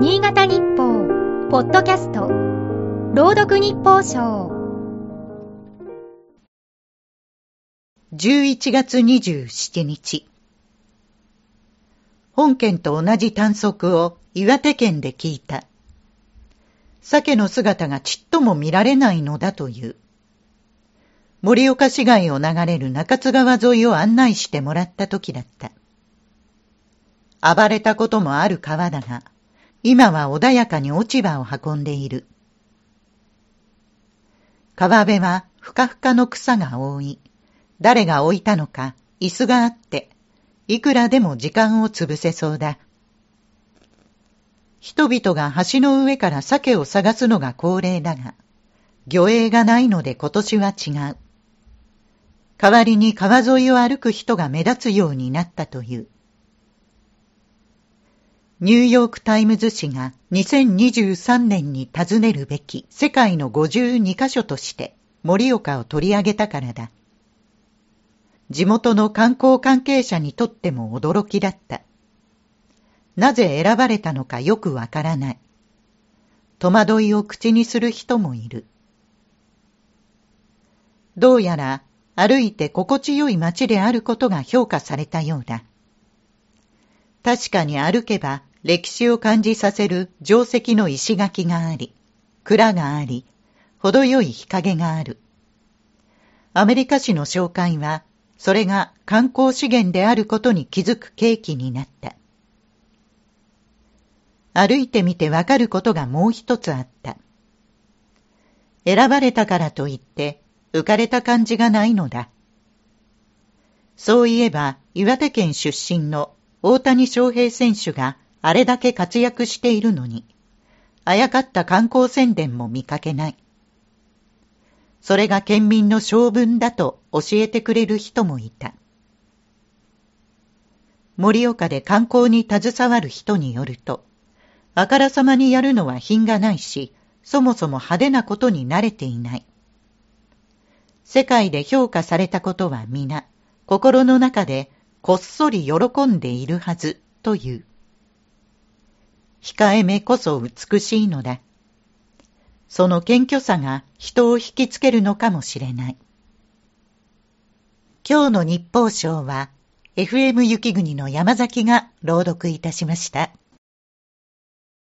新潟日報、ポッドキャスト、朗読日報賞。11月27日。本県と同じ短足を岩手県で聞いた。鮭の姿がちっとも見られないのだという。盛岡市街を流れる中津川沿いを案内してもらった時だった。暴れたこともある川だが、今は穏やかに落ち葉を運んでいる。川辺はふかふかの草が多い。誰が置いたのか椅子があって、いくらでも時間を潰せそうだ。人々が橋の上から鮭を探すのが恒例だが、魚影がないので今年は違う。代わりに川沿いを歩く人が目立つようになったという。ニューヨークタイムズ紙が2023年に訪ねるべき世界の52カ所として盛岡を取り上げたからだ。地元の観光関係者にとっても驚きだった。なぜ選ばれたのかよくわからない。戸惑いを口にする人もいる。どうやら歩いて心地よい街であることが評価されたようだ。確かに歩けば歴史を感じさせる定石の石垣があり、蔵があり、程よい日陰がある。アメリカ史の紹介は、それが観光資源であることに気づく契機になった。歩いてみてわかることがもう一つあった。選ばれたからといって浮かれた感じがないのだ。そういえば岩手県出身の大谷翔平選手があれだけ活躍しているのに、あやかった観光宣伝も見かけない。それが県民の性分だと教えてくれる人もいた。盛岡で観光に携わる人によると、あからさまにやるのは品がないし、そもそも派手なことに慣れていない。世界で評価されたことは皆、心の中でこっそり喜んでいるはずという。控えめこそ美しいのだ。その謙虚さが人を引きつけるのかもしれない。今日の日報賞は、FM 雪国の山崎が朗読いたしました。